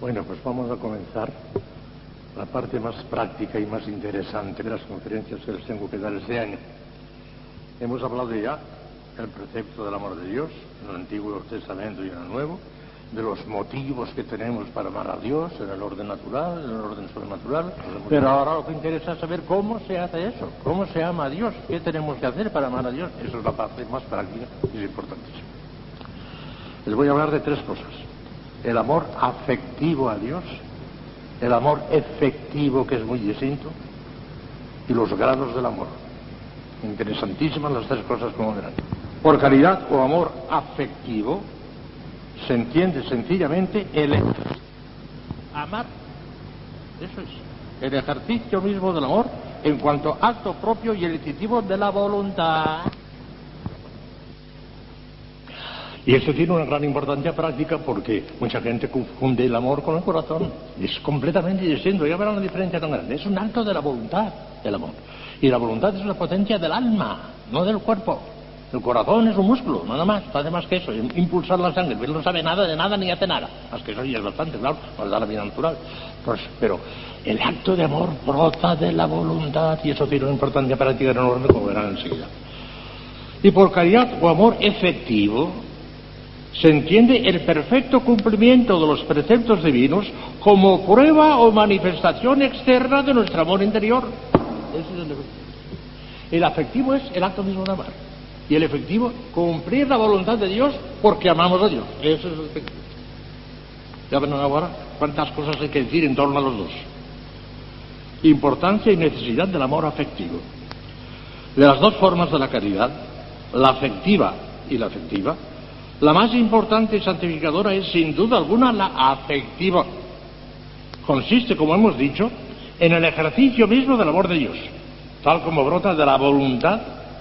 Bueno, pues vamos a comenzar la parte más práctica y más interesante de las conferencias que les tengo que dar este año. Hemos hablado ya del precepto del amor de Dios en el Antiguo Testamento y en el Nuevo, de los motivos que tenemos para amar a Dios en el orden natural, en el orden sobrenatural. Pero ahora lo que interesa es saber cómo se hace eso, cómo se ama a Dios, qué tenemos que hacer para amar a Dios. Esa es la parte más práctica y es importantísima. Les voy a hablar de tres cosas. El amor afectivo a Dios, el amor efectivo que es muy distinto y los grados del amor. Interesantísimas las tres cosas como verán. Por caridad o amor afectivo, se entiende sencillamente el amar. Eso es. El ejercicio mismo del amor en cuanto acto propio y elecitivo de la voluntad. Y eso tiene una gran importancia práctica porque mucha gente confunde el amor con el corazón. Es completamente distinto. Ya verán la diferencia tan grande. Es un acto de la voluntad, el amor. Y la voluntad es una potencia del alma, no del cuerpo. El corazón es un músculo, nada más, no hace más que eso, impulsar la sangre. Él no sabe nada de nada ni hace nada. Más que eso ya es bastante, claro, nos da la vida natural. Pues, pero el acto de amor brota de la voluntad y eso tiene una importancia práctica enorme, como verán enseguida. Y por caridad o amor efectivo, se entiende el perfecto cumplimiento de los preceptos divinos como prueba o manifestación externa de nuestro amor interior. el afectivo es el acto mismo de amar. Y el efectivo, cumplir la voluntad de Dios porque amamos a Dios. Eso es el efectivo. Ya ven ahora cuántas cosas hay que decir en torno a los dos. Importancia y necesidad del amor afectivo. De las dos formas de la caridad, la afectiva y la afectiva, la más importante y santificadora es sin duda alguna la afectiva. Consiste, como hemos dicho, en el ejercicio mismo del amor de Dios, tal como brota de la voluntad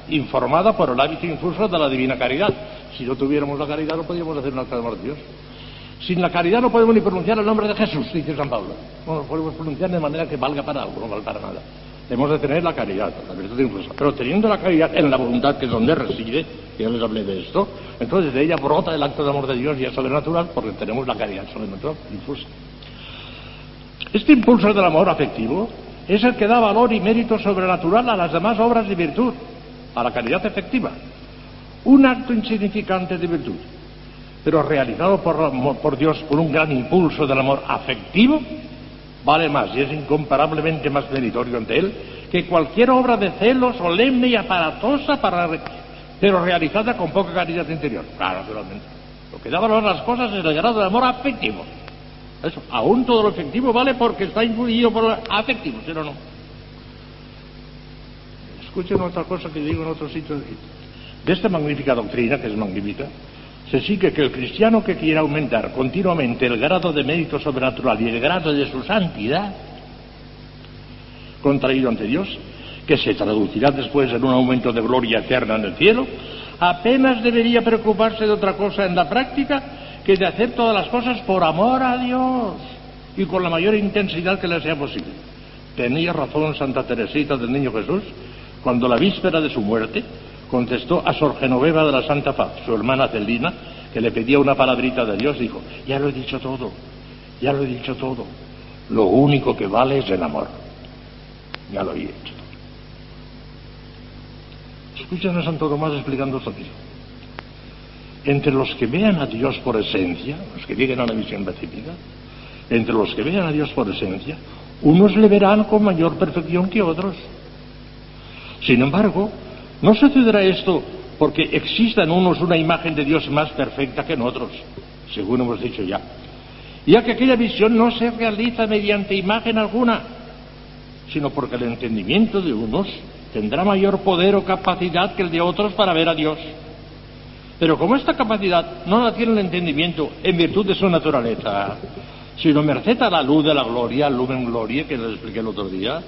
informada por el hábito infuso de la divina caridad. Si no tuviéramos la caridad no podríamos hacer un acto de amor de Dios. Sin la caridad no podemos ni pronunciar el nombre de Jesús, dice San Pablo. No lo podemos pronunciar de manera que valga para algo, no valga para nada. Debemos de tener la caridad, la virtud infusa. Pero teniendo la caridad en la voluntad, que es donde reside, que ya les hablé de esto, entonces de ella brota el acto de amor de Dios y es sobrenatural porque tenemos la caridad sobrenatural, infusa. Este impulso del amor afectivo es el que da valor y mérito sobrenatural a las demás obras de virtud a la caridad efectiva. Un acto insignificante de virtud, pero realizado por, por Dios por un gran impulso del amor afectivo, vale más y es incomparablemente más meritorio ante Él que cualquier obra de celo solemne y aparatosa, para, pero realizada con poca caridad interior. Claro, naturalmente. Lo que da valor a las cosas es el grado de amor afectivo. Eso, aún todo lo efectivo vale porque está influido por lo afectivo, si no, no. Escuchen otra cosa que digo en otro sitio. De esta magnífica doctrina, que es magnífica, se sigue que el cristiano que quiera aumentar continuamente el grado de mérito sobrenatural y el grado de su santidad, contraído ante Dios, que se traducirá después en un aumento de gloria eterna en el cielo, apenas debería preocuparse de otra cosa en la práctica que de hacer todas las cosas por amor a Dios y con la mayor intensidad que le sea posible. Tenía razón Santa Teresita del Niño Jesús cuando la víspera de su muerte contestó a Sor Genoveva de la Santa Paz, su hermana Celina, que le pedía una palabrita de Dios, dijo, ya lo he dicho todo, ya lo he dicho todo, lo único que vale es el amor. Ya lo he hecho. Escuchen a Santo Tomás explicando esto mismo. Entre los que vean a Dios por esencia, los que lleguen a la visión recibida, entre los que vean a Dios por esencia, unos le verán con mayor perfección que otros. Sin embargo, no sucederá esto porque exista en unos una imagen de Dios más perfecta que en otros, según hemos dicho ya, ya que aquella visión no se realiza mediante imagen alguna, sino porque el entendimiento de unos tendrá mayor poder o capacidad que el de otros para ver a Dios. Pero como esta capacidad no la tiene el entendimiento en virtud de su naturaleza, sino merced a la luz de la gloria, lumen gloria, que les expliqué el otro día,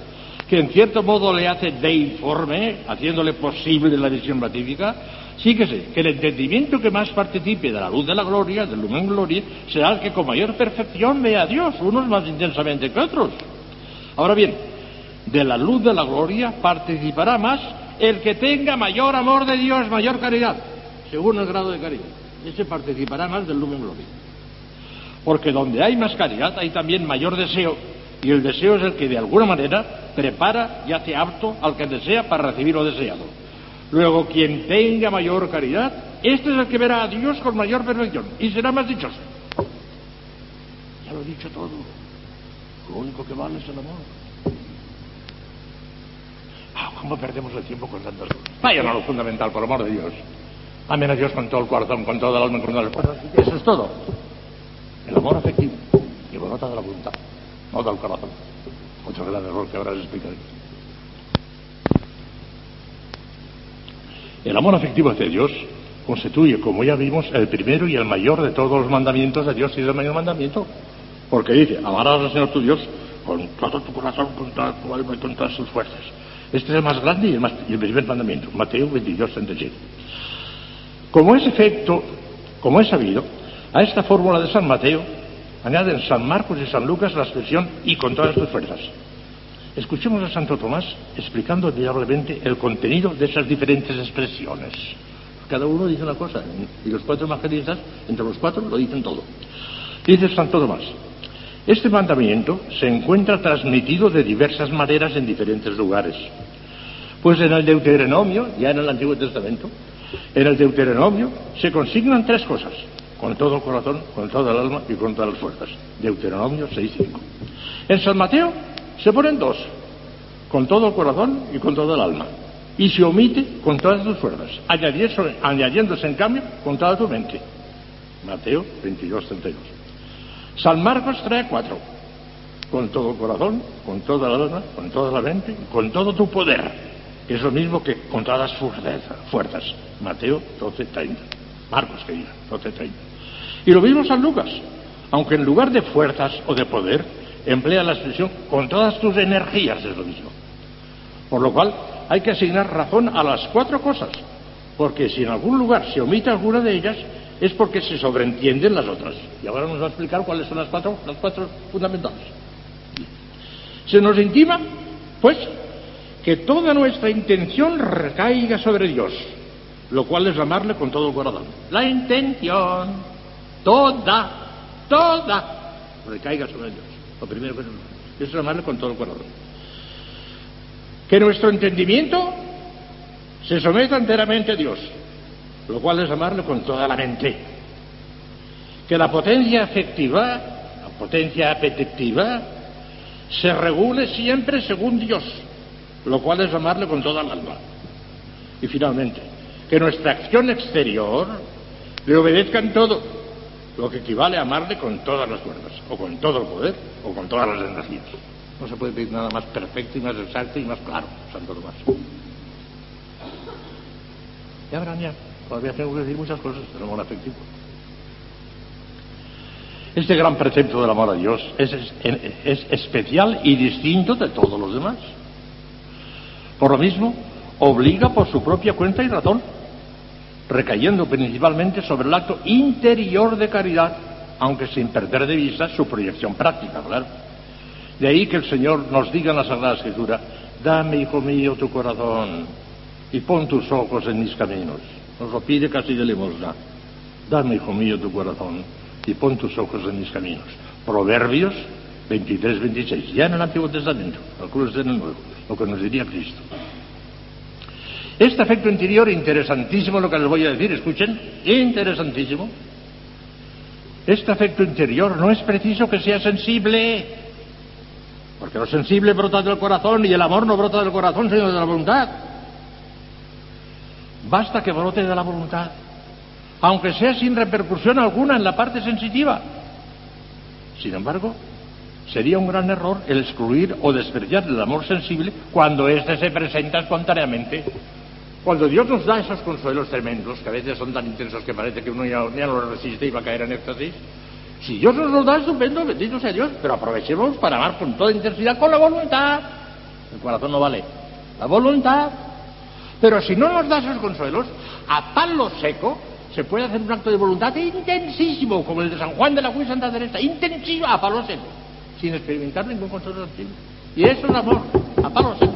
que en cierto modo le hace deiforme, haciéndole posible la visión beatífica, síguese que el entendimiento que más participe de la luz de la gloria, del lumen gloria, será el que con mayor perfección vea a Dios, unos más intensamente que otros. Ahora bien, de la luz de la gloria participará más el que tenga mayor amor de Dios, mayor caridad, según el grado de caridad. Ese participará más del lumen gloria. Porque donde hay más caridad hay también mayor deseo, y el deseo es el que de alguna manera prepara y hace apto al que desea para recibir lo deseado. Luego, quien tenga mayor caridad, este es el que verá a Dios con mayor perfección y será más dichoso. Ya lo he dicho todo. Lo único que vale es el amor. Ah, ¿Cómo perdemos el tiempo con tantas cosas? Vayan a lo fundamental, por amor de Dios. Amen a Dios con todo el corazón, con todo el alma, con todo el corazón. Eso es todo. El amor afectivo que brota de la voluntad, no del corazón. Otro gran error que ahora les explicaré. El amor afectivo hacia Dios constituye, como ya vimos, el primero y el mayor de todos los mandamientos de Dios y es el mayor mandamiento. Porque dice, amarás al Señor tu Dios con todo tu corazón, con toda tu alma y con todas sus fuerzas. Este es el más grande y el, más, y el primer mandamiento, Mateo 22, 37. Como es efecto, como es sabido, a esta fórmula de San Mateo añaden San Marcos y San Lucas la expresión y con todas tus fuerzas. Escuchemos a Santo Tomás explicando admirablemente el contenido de esas diferentes expresiones. Cada uno dice una cosa, y los cuatro evangelistas, entre los cuatro, lo dicen todo. Dice Santo Tomás, este mandamiento se encuentra transmitido de diversas maneras en diferentes lugares. Pues en el Deuteronomio, ya en el Antiguo Testamento, en el Deuteronomio se consignan tres cosas, con todo el corazón, con toda el alma y con todas las fuerzas. Deuteronomio 6.5. En San Mateo se ponen dos, con todo el corazón y con todo el alma. Y se omite con todas tus fuerzas, añadiéndose, en cambio con toda tu mente. Mateo 22, 32. San Marcos trae cuatro, con todo el corazón, con toda el alma, con toda la mente, con todo tu poder, es lo mismo que con todas las fuerzas. Mateo 12, 30. Marcos, que diga, 12, 30. Y lo mismo San Lucas, aunque en lugar de fuerzas o de poder, emplea la expresión con todas tus energías, es lo mismo. Por lo cual hay que asignar razón a las cuatro cosas, porque si en algún lugar se omite alguna de ellas, es porque se sobreentienden las otras. Y ahora nos va a explicar cuáles son las cuatro, las cuatro fundamentales. Se nos intima, pues, que toda nuestra intención recaiga sobre Dios, lo cual es amarle con todo el corazón. La intención, toda, toda, recaiga sobre Dios. Lo primero que es amarle con todo el corazón. Que nuestro entendimiento se someta enteramente a Dios, lo cual es amarle con toda la mente. Que la potencia afectiva, la potencia apetectiva, se regule siempre según Dios, lo cual es amarle con toda el alma. Y finalmente, que nuestra acción exterior le obedezca en todo, lo que equivale a amarle con todas las fuerzas, o con todo el poder, o con todas las energías. No se puede pedir nada más perfecto y más exacto y más claro, Santo Tomás. Ya verán ya. Todavía tengo que decir muchas cosas del amor afectivo. Este gran precepto del amor a Dios es, es, es, especial y distinto de todos los demás. Por lo mismo, obliga por su propia cuenta y razón, recayendo principalmente sobre el acto interior de caridad, aunque sin perder de vista su proyección práctica, claro. De ahí que el Señor nos diga en la Sagrada Escritura, dame, hijo mío, tu corazón y pon tus ojos en mis caminos. Nos lo pide casi de limosna. Dame, hijo mío, tu corazón y pon tus ojos en mis caminos. Proverbios 23, 26, ya en el Antiguo Testamento, algunos en el Nuevo, lo que nos diría Cristo. Este afecto interior, interesantísimo lo que les voy a decir, escuchen, interesantísimo. Este afecto interior no es preciso que sea sensible, porque lo sensible brota del corazón y el amor no brota del corazón, sino de la voluntad. Basta que brote de la voluntad, aunque sea sin repercusión alguna en la parte sensitiva. Sin embargo, sería un gran error el excluir o despreciar el amor sensible cuando éste se presenta espontáneamente. Cuando Dios nos da esos consuelos tremendos, que a veces son tan intensos que parece que uno ya, ya no los resiste y va a caer en éxtasis, si Dios nos los da, estupendo, bendito sea Dios, pero aprovechemos para amar con toda intensidad, con la voluntad. El corazón no vale. La voluntad. Pero si no nos da esos consuelos, a palo seco se puede hacer un acto de voluntad intensísimo, como el de San Juan de la Cruz Santa Teresa, intensísimo, a palo seco, sin experimentar ningún consuelo. Y eso es amor, a palo seco.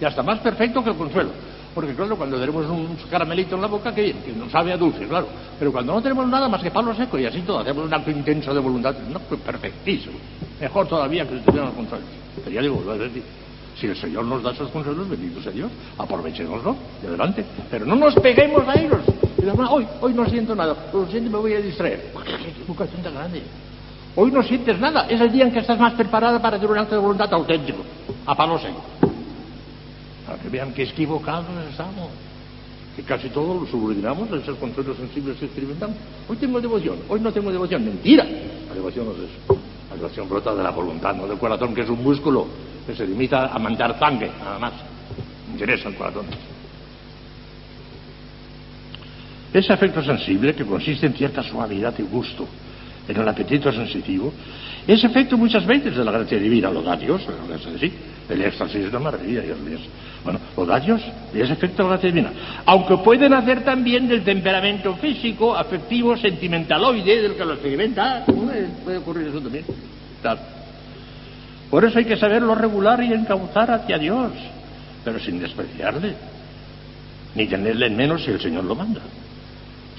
Y hasta más perfecto que el consuelo. Porque claro, cuando tenemos un caramelito en la boca, que, que nos sabe a dulce, claro. Pero cuando no tenemos nada más que palo seco y así todo, hacemos un acto intenso de voluntad, no, pues perfectísimo. Mejor todavía que si tuviéramos consuelos. Pero ya digo, si el Señor nos da esos consuelos, bendito sea Dios, aprovechémoslo y adelante. Pero no nos peguemos a ellos. Y hoy, hoy no siento nada, lo siento, me voy a distraer. ¡Qué equivocación tan grande! Hoy no sientes nada, es el día en que estás más preparada para hacer un acto de voluntad auténtico, a palo seco. Que vean que equivocados estamos, que casi todo lo subordinamos a esos consuelos sensibles que experimentamos. Hoy tengo devoción, hoy no tengo devoción, mentira. La devoción no es eso. La devoción brota de la voluntad, no del corazón, que es un músculo que se limita a mandar sangre, nada más. Interesa el corazón. Ese afecto sensible, que consiste en cierta suavidad y gusto, en el apetito sensitivo, es efecto muchas veces de la gracia divina, los datios, sí, el éxtasis es una maravilla, Dios mío. Bueno, los datios es efecto de la gracia divina. Aunque pueden hacer también del temperamento físico, afectivo, sentimentaloide, del que lo experimenta, puede ocurrir eso también. Por eso hay que saberlo regular y encauzar hacia Dios, pero sin despreciarle, ni tenerle en menos si el Señor lo manda.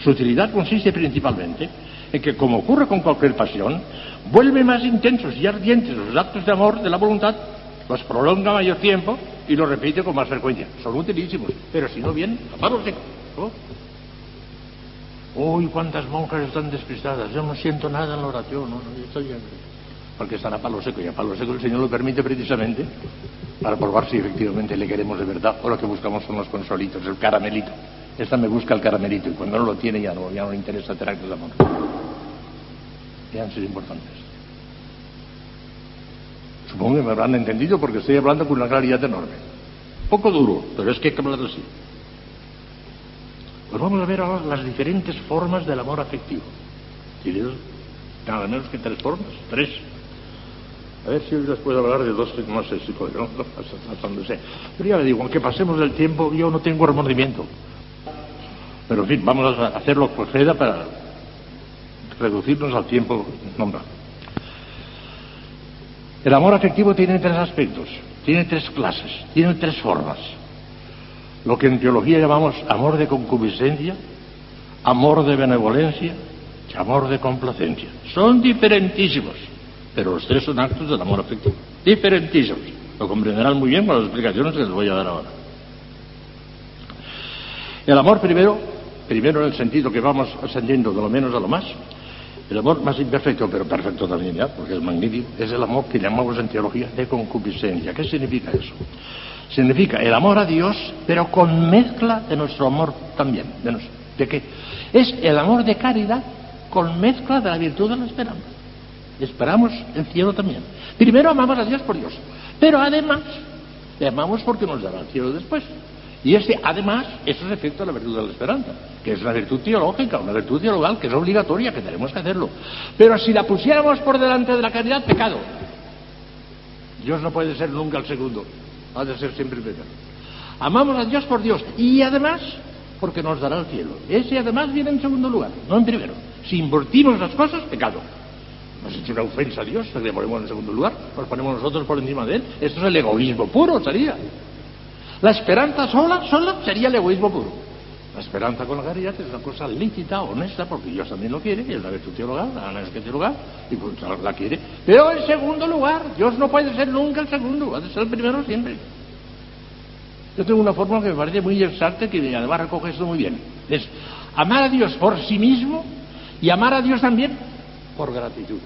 Su utilidad consiste principalmente en que, como ocurre con cualquier pasión, vuelve más intensos y ardientes los actos de amor de la voluntad, los prolonga mayor tiempo y los repite con más frecuencia. Son utilísimos, pero si no bien, a palo seco. Uy, cuántas monjas están despistadas. Yo no siento nada en la oración, no, no estoy porque están a palo seco y a palo seco el Señor lo permite precisamente para probar si efectivamente le queremos de verdad o lo que buscamos son los consolitos, el caramelito. Esta me busca el caramelito y cuando no lo tiene ya no, ya no le interesa tener de amor. Han sido importantes. Supongo que me habrán entendido porque estoy hablando con una claridad enorme. Poco duro, pero es que hay que hablar así. Pues vamos a ver ahora las diferentes formas del amor afectivo. Nada menos que tres formas, tres. A ver si hoy les puedo hablar de dos, no sé si puedo, hasta donde sé. Pero ya le digo, aunque pasemos del tiempo, yo no tengo remordimiento. Pero en fin, vamos a hacerlo por queda para reducirnos al tiempo nombrado. El amor afectivo tiene tres aspectos, tiene tres clases, tiene tres formas. Lo que en teología llamamos amor de concupiscencia, amor de benevolencia y amor de complacencia. Son diferentísimos, pero los tres son actos del amor afectivo. Diferentísimos. Lo comprenderán muy bien con las explicaciones que les voy a dar ahora. El amor primero, primero en el sentido que vamos ascendiendo de lo menos a lo más, el amor más imperfecto, pero perfecto también ya, porque es magnífico, es el amor que llamamos en teología de concupiscencia. ¿Qué significa eso? Significa el amor a Dios, pero con mezcla de nuestro amor también. ¿De, ¿De qué? Es el amor de caridad con mezcla de la virtud de la esperanza. Esperamos el cielo también. Primero amamos a Dios por Dios, pero además le amamos porque nos dará el cielo después. Y este, además, eso es efecto de la virtud de la esperanza, que es una virtud teológica, una virtud teologal que es obligatoria, que tenemos que hacerlo. Pero si la pusiéramos por delante de la caridad, pecado. Dios no puede ser nunca el segundo, ha de ser siempre el primero. Amamos a Dios por Dios y además porque nos dará el cielo. Ese además viene en segundo lugar, no en primero. Si invertimos las cosas, pecado. Nos hecho una ofensa a Dios, le ponemos en segundo lugar, nos ponemos nosotros por encima de él. Esto es el egoísmo puro, sería. La esperanza sola, sola, sería el egoísmo puro. La esperanza con la caridad es una cosa lícita, honesta, porque Dios también lo quiere, y es la virtud teologal, la es que teologal, y pues la quiere. Pero en segundo lugar, Dios no puede ser nunca el segundo, ha de ser el primero siempre. Yo tengo una fórmula que me parece muy exacta, que además recoge esto muy bien. Es amar a Dios por sí mismo y amar a Dios también por gratitud.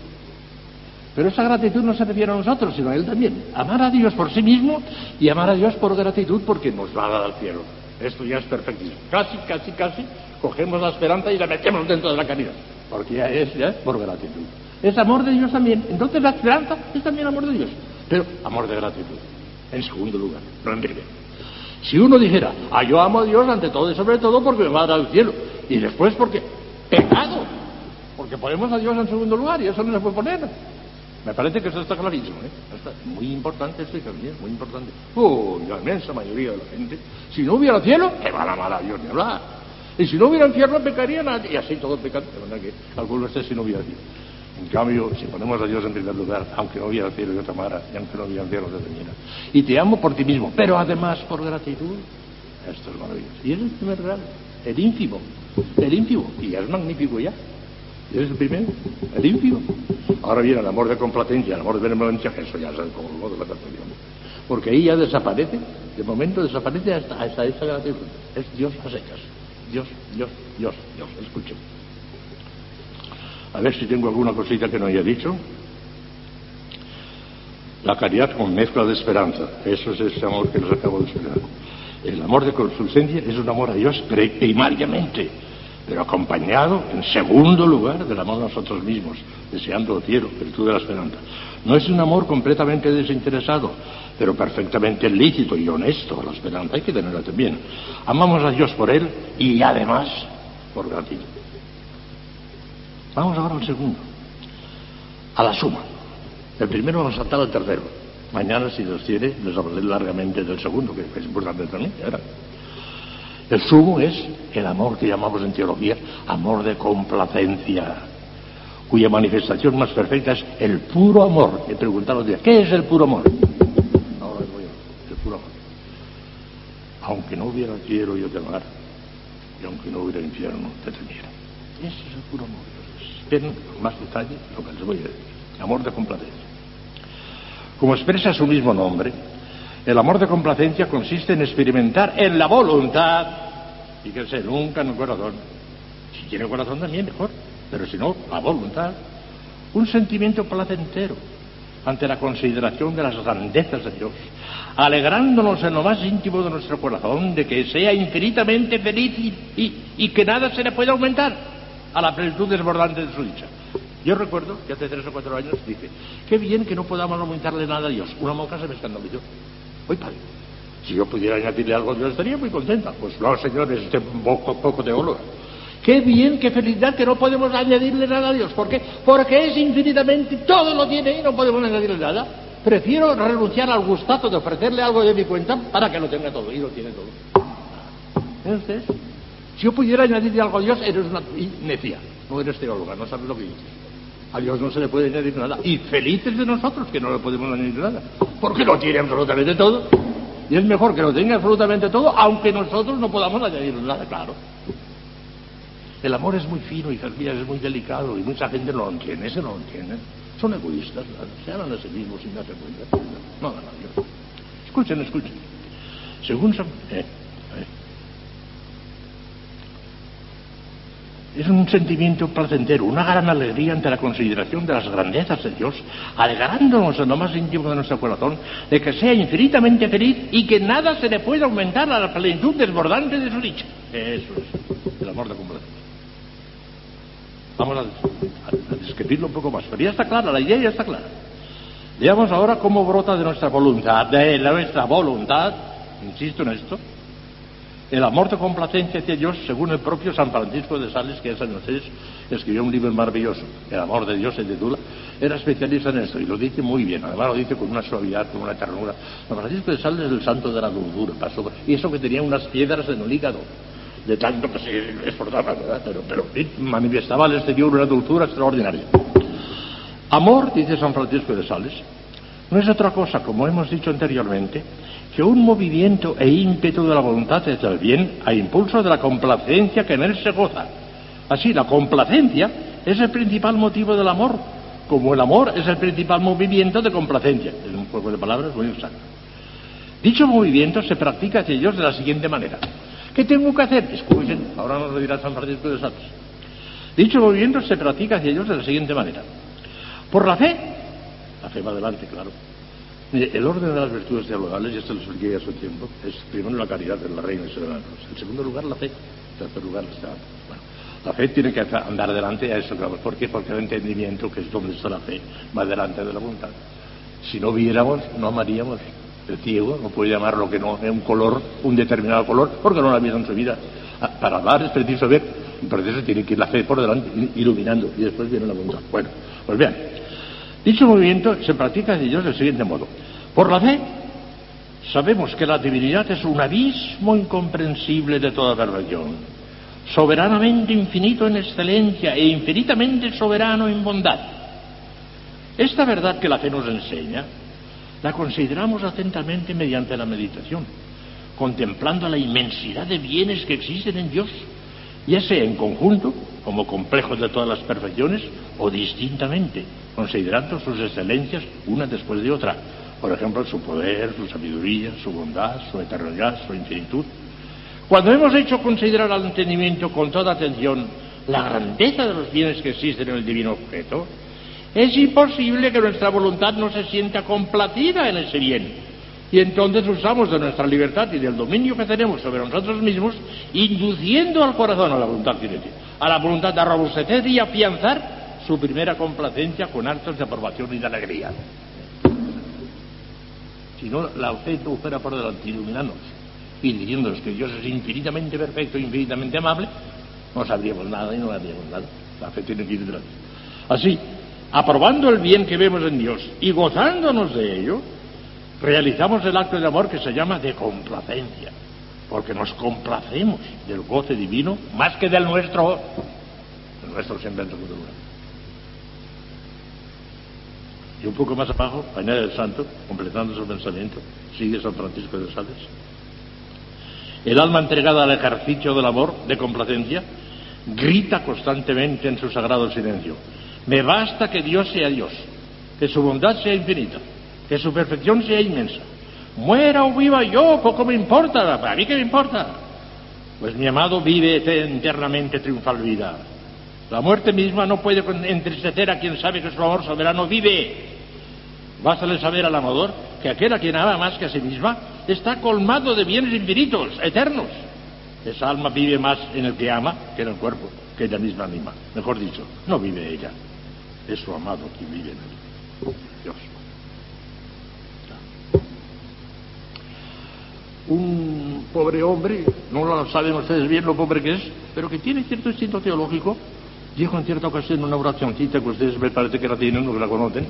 Pero esa gratitud no se refiere a nosotros, sino a Él también. Amar a Dios por sí mismo y amar a Dios por gratitud porque nos va a dar al cielo. Esto ya es perfectísimo. Casi, casi, casi cogemos la esperanza y la metemos dentro de la caridad. Porque ya es, ya es por gratitud. Es amor de Dios también. Entonces la esperanza es también amor de Dios. Pero amor de gratitud. En segundo lugar, no en primero. Si uno dijera, ah, yo amo a Dios ante todo y sobre todo porque me va a dar al cielo. Y después porque pecado. Porque ponemos a Dios en segundo lugar y eso no se puede poner. Me parece que eso está clarísimo, ¿eh? Está muy importante esto, también, muy importante. Uy, la inmensa mayoría de la gente, si no hubiera cielo, que va la mala Dios ni hablar. Y si no hubiera infierno, pecaría nadie. Y así todo pecado, de verdad que algunos esté si no hubiera cielo. En cambio, si ponemos a Dios en primer lugar, aunque no hubiera cielo yo te amara, y aunque no hubiera cielo te temiera. Y te amo por ti mismo, pero además por gratitud. Esto es maravilloso. Y es el primer grado, el ínfimo, el ínfimo, y es magnífico ya. Y es el primero, el ínfimo. Ahora viene el amor de complacencia, el amor de benevolencia, eso ya es el colmo de la perfección. Porque ahí ya desaparece, de momento desaparece hasta, hasta esa gratitud. Es Dios a secas. Dios, Dios, Dios, Dios. Escuchen. A ver si tengo alguna cosita que no haya dicho. La caridad con mezcla de esperanza. Eso es ese amor que les acabo de explicar. El amor de consultencia es un amor a Dios primariamente, pero acompañado, en segundo lugar, del amor a nosotros mismos, deseando el cielo, virtud de la esperanza. No es un amor completamente desinteresado, pero perfectamente lícito y honesto a la esperanza. Hay que tenerla también. Amamos a Dios por Él y además por gratitud. Vamos ahora al segundo, a la suma. El primero vamos a saltar al tercero. Mañana, si Dios quiere, les hablaré largamente del segundo, que es importante también. El sumo es el amor que llamamos en teología amor de complacencia, cuya manifestación más perfecta es el puro amor. Me preguntaron ¿qué es el puro amor? Ahora voy a el puro amor. Aunque no hubiera cielo, yo te amar, y aunque no hubiera infierno, te temiera. Ese es el puro amor. Esperen más detalle lo que les voy a decir. Amor de complacencia. Como expresa su mismo nombre, el amor de complacencia consiste en experimentar en la voluntad, y que se nunca en el corazón, si tiene corazón también mejor, pero si no, la voluntad, un sentimiento placentero ante la consideración de las grandezas de Dios, alegrándonos en lo más íntimo de nuestro corazón de que sea infinitamente feliz y, que nada se le pueda aumentar a la plenitud desbordante de su dicha. Yo recuerdo que hace tres o cuatro años dije, qué bien que no podamos aumentarle nada a Dios. Una monja se me escandalizó. Oye, padre, si yo pudiera añadirle algo Dios estaría muy contenta. Pues no, señores, este poco, poco teólogo. Qué bien, qué felicidad que no podemos añadirle nada a Dios. ¿Por qué? Porque es infinitamente, todo lo tiene y no podemos añadirle nada. Prefiero renunciar al gustazo de ofrecerle algo de mi cuenta para que lo tenga todo. Y lo tiene todo. Entonces, si yo pudiera añadirle algo a Dios, eres una necia. No eres teóloga, no sabes lo que dices. A Dios no se le puede añadir nada. Y felices de nosotros que no le podemos añadir nada. Porque lo tiene absolutamente todo. Y es mejor que lo tenga absolutamente todo, aunque nosotros no podamos añadir nada, claro. El amor es muy fino, y es muy delicado, y mucha gente no lo entiende, ese no lo entiende. Son egoístas, se aman a sí mismos sin darse cuenta. No, no, no. Escuchen, escuchen. Según San... Eh, Es un sentimiento placentero, una gran alegría ante la consideración de las grandezas de Dios, alegrándonos en lo más íntimo de nuestro corazón de que sea infinitamente feliz y que nada se le pueda aumentar a la plenitud desbordante de su dicha. Eso es el amor de complacencia. Vamos a, a, describirlo un poco más, pero ya está clara, la idea ya está clara. Veamos ahora cómo brota de nuestra voluntad, de nuestra voluntad, insisto en esto, el amor de complacencia hacia Dios, según el propio San Francisco de Sales, que es años escribió un libro maravilloso, El amor de Dios, se titula, era especialista en esto y lo dice muy bien, además lo dice con una suavidad, con una ternura. San Francisco de Sales es el santo de la dulzura, y eso que tenía unas piedras en el hígado, de tanto que se esforzaba, ¿verdad? Pero, pero manifestaba al exterior una dulzura extraordinaria. Amor, dice San Francisco de Sales, no es otra cosa, como hemos dicho anteriormente, que un movimiento e ímpetu de la voluntad hacia el bien a impulso de la complacencia que en él se goza. Así, la complacencia es el principal motivo del amor, como el amor es el principal movimiento de complacencia. Es un juego de palabras muy exacto. Dicho movimiento se practica hacia Dios de la siguiente manera. ¿Qué tengo que hacer? Escuchen, ahora nos lo dirá San Francisco de Sales. Dicho movimiento se practica hacia Dios de la siguiente manera. Por la fe, la fe va adelante, claro el orden de las virtudes teologales, y esto lo expliqué hace un tiempo, es primero la caridad de la reina y ciudadanos. En segundo lugar, la fe. En tercer lugar, la. Bueno, la fe tiene que andar delante a eso, claro. ¿Por qué? Porque el entendimiento, que es donde está la fe, va delante de la voluntad. Si no viéramos, no amaríamos. El ciego no puede llamar lo que no es un color, un determinado color, porque no lo ha visto en su vida. Ah, para hablar es preciso ver, por eso tiene que ir la fe por delante, iluminando, y después viene la voluntad. Bueno, pues vean, Dicho movimiento se practica de Dios del siguiente modo. Por la fe, sabemos que la divinidad es un abismo incomprensible de toda perfección, soberanamente infinito en excelencia e infinitamente soberano en bondad. Esta verdad que la fe nos enseña, la consideramos atentamente mediante la meditación, contemplando la inmensidad de bienes que existen en Dios, ya sea en conjunto, como complejos de todas las perfecciones, o distintamente, considerando sus excelencias una después de otra. Por ejemplo, su poder, su sabiduría, su bondad, su eternidad, su infinitud. Cuando hemos hecho considerar al entendimiento con toda atención la grandeza de los bienes que existen en el divino objeto, es imposible que nuestra voluntad no se sienta complacida en ese bien. Y entonces usamos de nuestra libertad y del dominio que tenemos sobre nosotros mismos, induciendo al corazón a la voluntad a la voluntad de robustecer y afianzar su primera complacencia con actos de aprobación y de alegría. Si no, la fe no fuera por delante iluminarnos y diciéndonos que Dios es infinitamente perfecto, infinitamente amable, no sabríamos nada y no haríamos nada. La fe tiene que ir detrás. Así, aprobando el bien que vemos en Dios y gozándonos de ello, realizamos el acto de amor que se llama de complacencia, porque nos complacemos del goce divino más que del nuestro, el nuestro siempre en Y un poco más abajo, añade el santo, completando su pensamiento, sigue San Francisco de Sales. El alma entregada al ejercicio del amor, de complacencia, grita constantemente en su sagrado silencio. Me basta que Dios sea Dios, que su bondad sea infinita, que su perfección sea inmensa. Muera o viva yo, poco me importa, ¿a mí qué me importa? Pues mi amado vive eternamente triunfal vida. La muerte misma no puede entristecer a quien sabe que su amor soberano vive. Bástale saber al amador que aquel a quien ama más que a sí misma está colmado de bienes infinitos, eternos. Esa alma vive más en el que ama que en el cuerpo, que ella misma anima. Mejor dicho, no vive ella, es su amado quien vive en él. Un pobre hombre, no lo saben ustedes bien lo pobre que es, pero que tiene cierto instinto teológico, dijo en cierta ocasión una oracióncita que ustedes me parece que la tienen o que la conocen,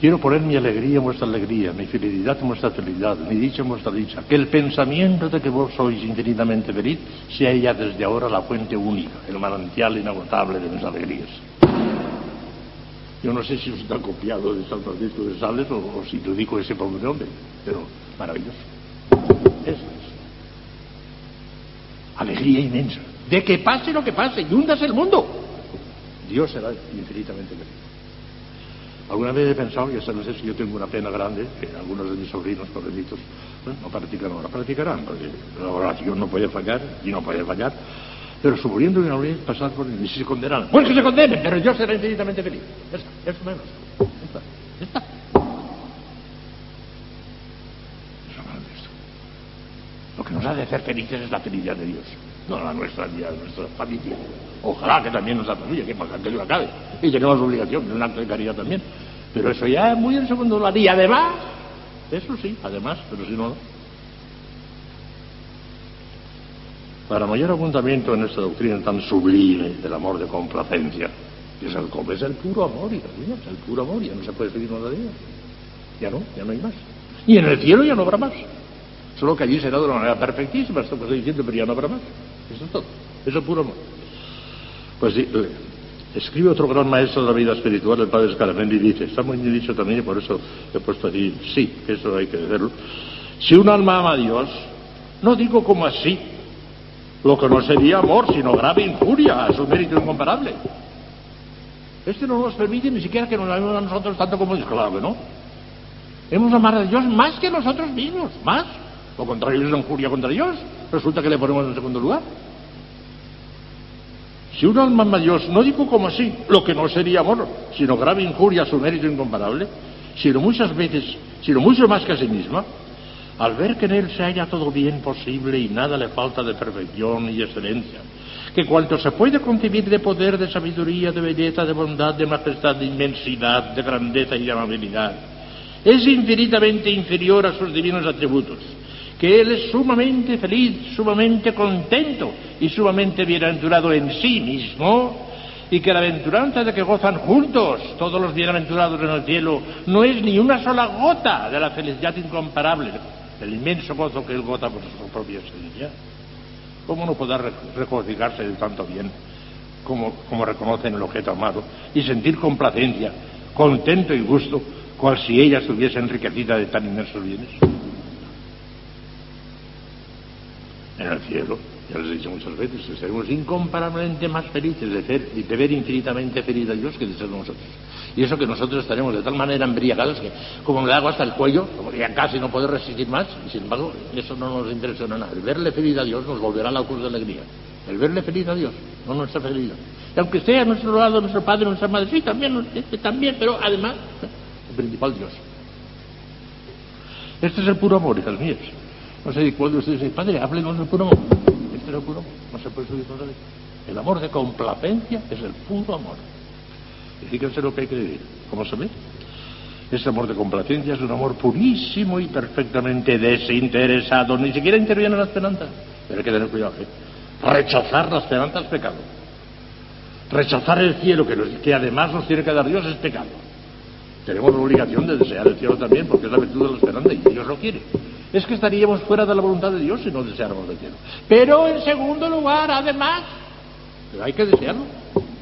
Quiero poner mi alegría en vuestra alegría, mi fidelidad en vuestra fidelidad, mi dicha en vuestra dicha. Que el pensamiento de que vos sois infinitamente feliz sea ya desde ahora la fuente única, el manantial inagotable de mis alegrías. Yo no sé si os está copiado de San Francisco de Sales o, si te digo ese pobre hombre, pero maravilloso. Eso es. Alegría inmensa. De que pase lo que pase y hundas el mundo. Dios será infinitamente feliz. Alguna vez he pensado, y esta no sé si yo tengo una pena grande, que algunos de mis sobrinos, pobrecitos, no practican ahora, practicarán, porque la oración no puede fallar y no puede fallar, pero suponiendo que no voy a pasar por y si se condenan, pues que se condenen, pero yo seré infinitamente feliz. Ya eso menos. Ya está. Lo que nos ha de hacer felices es la felicidad de Dios, no la nuestra ni la nuestra familia. Ojalá que también nuestra familia, que más que lo acabe. Y tenemos obligación un acto de caridad también. Pero eso ya es muy en segundo lugar. Y además, eso sí, además, pero si no, Para mayor apuntamiento en esta doctrina tan sublime del amor de complacencia, es el, puro amor, y es el puro amor, ya no se puede pedir nada de ello. Ya no, ya no hay más. Y en el cielo ya no habrá más. Solo que allí será de una manera perfectísima, esto que estoy diciendo, pero ya no habrá más. Eso es todo. Eso es puro amor. Pues sí, escribe otro gran maestro de la vida espiritual, el padre Scaramendi, y dice, está muy bien dicho también y por eso he puesto allí, sí, eso hay que decirlo. Si un alma ama a Dios, no digo como así, lo que no sería amor, sino grave injuria a su mérito incomparable. Este no nos permite ni siquiera que nos amemos a nosotros tanto como que no. Hemos amado a Dios más que nosotros mismos, más. Lo contrario es injuria contra Dios. Resulta que le ponemos en segundo lugar. Si un alma ama a Dios, no digo como así, lo que no sería amor, sino grave injuria a su mérito incomparable, sino muchas veces, sino mucho más que a sí misma, al ver que en él se halla todo bien posible y nada le falta de perfección y excelencia, que cuanto se puede concebir de poder, de sabiduría, de belleza, de bondad, de majestad, de inmensidad, de grandeza y de amabilidad, es infinitamente inferior a sus divinos atributos, que Él es sumamente feliz, sumamente contento y sumamente bienaventurado en sí mismo, y que la aventuranza de que gozan juntos todos los bienaventurados en el cielo no es ni una sola gota de la felicidad incomparable, el inmenso gozo que Él goza por su propia semilla. ¿Cómo no podrá regocijarse de tanto bien como, como reconocen el objeto amado y sentir complacencia, contento y gusto, cual si ella estuviese enriquecida de tan inmensos bienes? En el cielo ya les he dicho muchas veces, seremos incomparablemente más felices de, ser, de ver infinitamente feliz a Dios que de ser nosotros. Y eso que nosotros estaremos de tal manera embriagados que, como me hago hasta el cuello, como ya casi no puedo resistir más, y sin embargo, eso no nos interesa nada. El verle feliz a Dios nos volverá la cruz de alegría. El verle feliz a Dios, no nuestra felicidad. Y aunque sea nuestro lado, nuestro padre, nuestra madre, sí, también, también, pero además, el principal Dios. Este es el puro amor, hijas mías. No sé cuándo ustedes dicen, padre, háblenos del puro amor. Este el amor. No se puede subir El amor de complacencia es el puro amor. Y fíjense lo que hay que decir. ¿Cómo se ve? Ese amor de complacencia es un amor purísimo y perfectamente desinteresado. Ni siquiera interviene en la esperanza. Pero hay que tener cuidado. ¿eh? Rechazar la esperanza es pecado. Rechazar el cielo, que, que además nos tiene que dar Dios, es pecado. Tenemos la obligación de desear el cielo también, porque es la virtud de la esperanza y Dios lo quiere. Es que estaríamos fuera de la voluntad de Dios si no deseáramos el cielo. Pero en segundo lugar, además, hay que desearlo,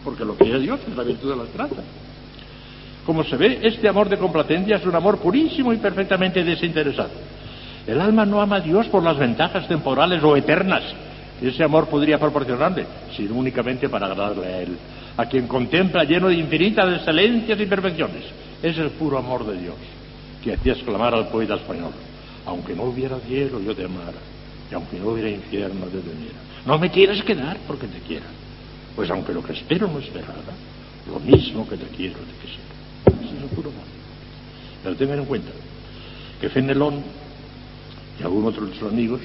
porque lo quiere Dios es la virtud de la esperanza. Como se ve, este amor de complacencia es un amor purísimo y perfectamente desinteresado. El alma no ama a Dios por las ventajas temporales o eternas que ese amor podría proporcionarle, sino únicamente para agradarle a Él, a quien contempla lleno de infinitas excelencias y perfecciones es el puro amor de Dios que hacía exclamar al poeta español, aunque no hubiera cielo yo te amara, y aunque no hubiera infierno te temiera. No me quieres quedar porque te quiera, pues aunque lo que espero no esperara, lo mismo que te quiero te quisiera. Ese es el puro amor. Pero tengan en cuenta que Fenelón y algún otro de sus amigos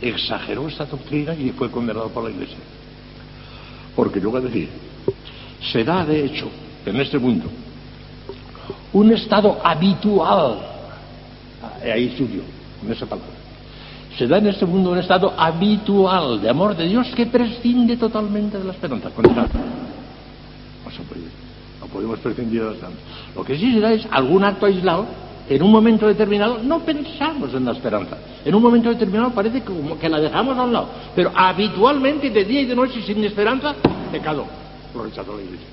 exageró esta doctrina y fue condenado por la Iglesia. Porque yo voy a decir, se da de hecho en este mundo un estado habitual. Ahí subió, con esa palabra. Se da en este mundo un estado habitual de amor de Dios que prescinde totalmente de la esperanza. No, se puede, no podemos prescindir de la esperanza. Lo que sí se da es algún acto aislado. En un momento determinado no pensamos en la esperanza. En un momento determinado parece como que la dejamos a un lado. Pero habitualmente, de día y de noche, sin esperanza, pecado. Lo rechazó la iglesia.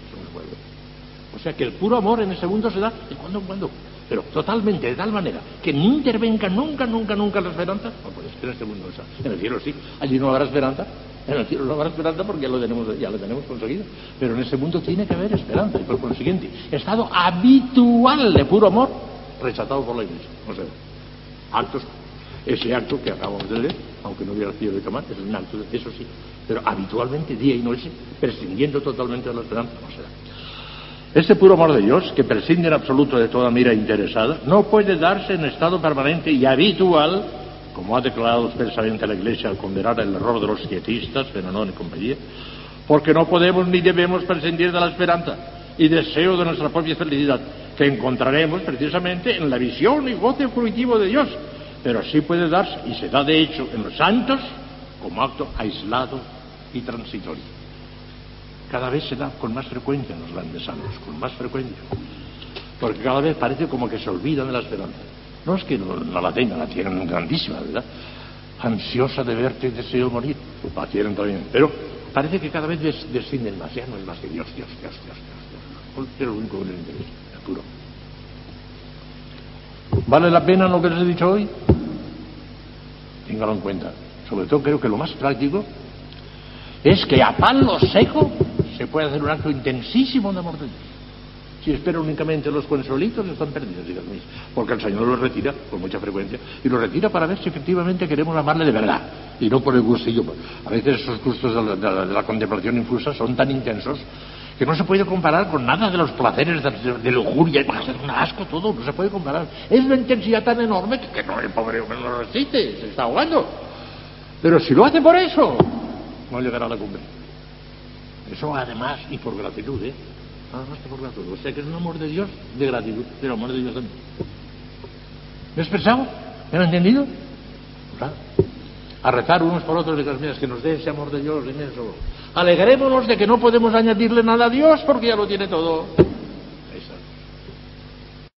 O sea que el puro amor en ese mundo se da de cuando en cuando, pero totalmente, de tal manera que no intervenga nunca, nunca, nunca la esperanza. No, pues en este mundo En el cielo sí, allí no habrá esperanza. En el cielo no habrá esperanza porque ya lo tenemos, ya lo tenemos conseguido. Pero en ese mundo tiene que haber esperanza y por consiguiente, estado habitual de puro amor rechazado por la iglesia. O sea, actos, ese acto que acabamos de leer, aunque no hubiera cielo y tomar, es un acto, de, eso sí, pero habitualmente día y noche, prescindiendo totalmente de la esperanza, no será. Ese puro amor de Dios, que prescinde en absoluto de toda mira interesada, no puede darse en estado permanente y habitual, como ha declarado expresamente la Iglesia al condenar el error de los quietistas, Fenelón y compañía, porque no podemos ni debemos prescindir de la esperanza y deseo de nuestra propia felicidad, que encontraremos precisamente en la visión y goce fruitivo de Dios, pero sí puede darse, y se da de hecho en los santos, como acto aislado y transitorio cada vez se da con más frecuencia en los grandes santos, con más frecuencia. Porque cada vez parece como que se olvidan de la esperanza. No es que no, la tengan, la tienen grandísima, ¿verdad? Ansiosa de verte y deseo morir, la tienen también. Pero parece que cada vez descienden más, ya no es más que Dios, Dios, Dios, Dios, Dios. Es lo único que les interesa, es puro. ¿Vale la pena lo que les he dicho hoy? Téngalo en cuenta. Sobre todo creo que lo más práctico es que a palo seco se puede hacer un acto intensísimo de amor de Dios. Si espera únicamente los consuelitos, están perdidos, díganme. Porque el Señor los retira con mucha frecuencia. Y los retira para ver si efectivamente queremos amarle de verdad. Y no por el gustillo. A veces esos gustos de la, contemplación infusa son tan intensos que no se puede comparar con nada de los placeres de, lujuria. Es un asco todo, no se puede comparar. Es una intensidad tan enorme que, no, el pobre hombre no lo resiste, se está ahogando. Pero si lo hace por eso, no llegará a la cumbre. Eso además y por gratitud, ¿eh? Además que por gratitud. O sea que es un amor de Dios de gratitud, pero amor de Dios también. ¿Me he expresado? ¿Me han entendido? A rezar unos por otros de las que nos dé ese amor de Dios inmenso. Alegrémonos de que no podemos añadirle nada a Dios porque ya lo tiene todo.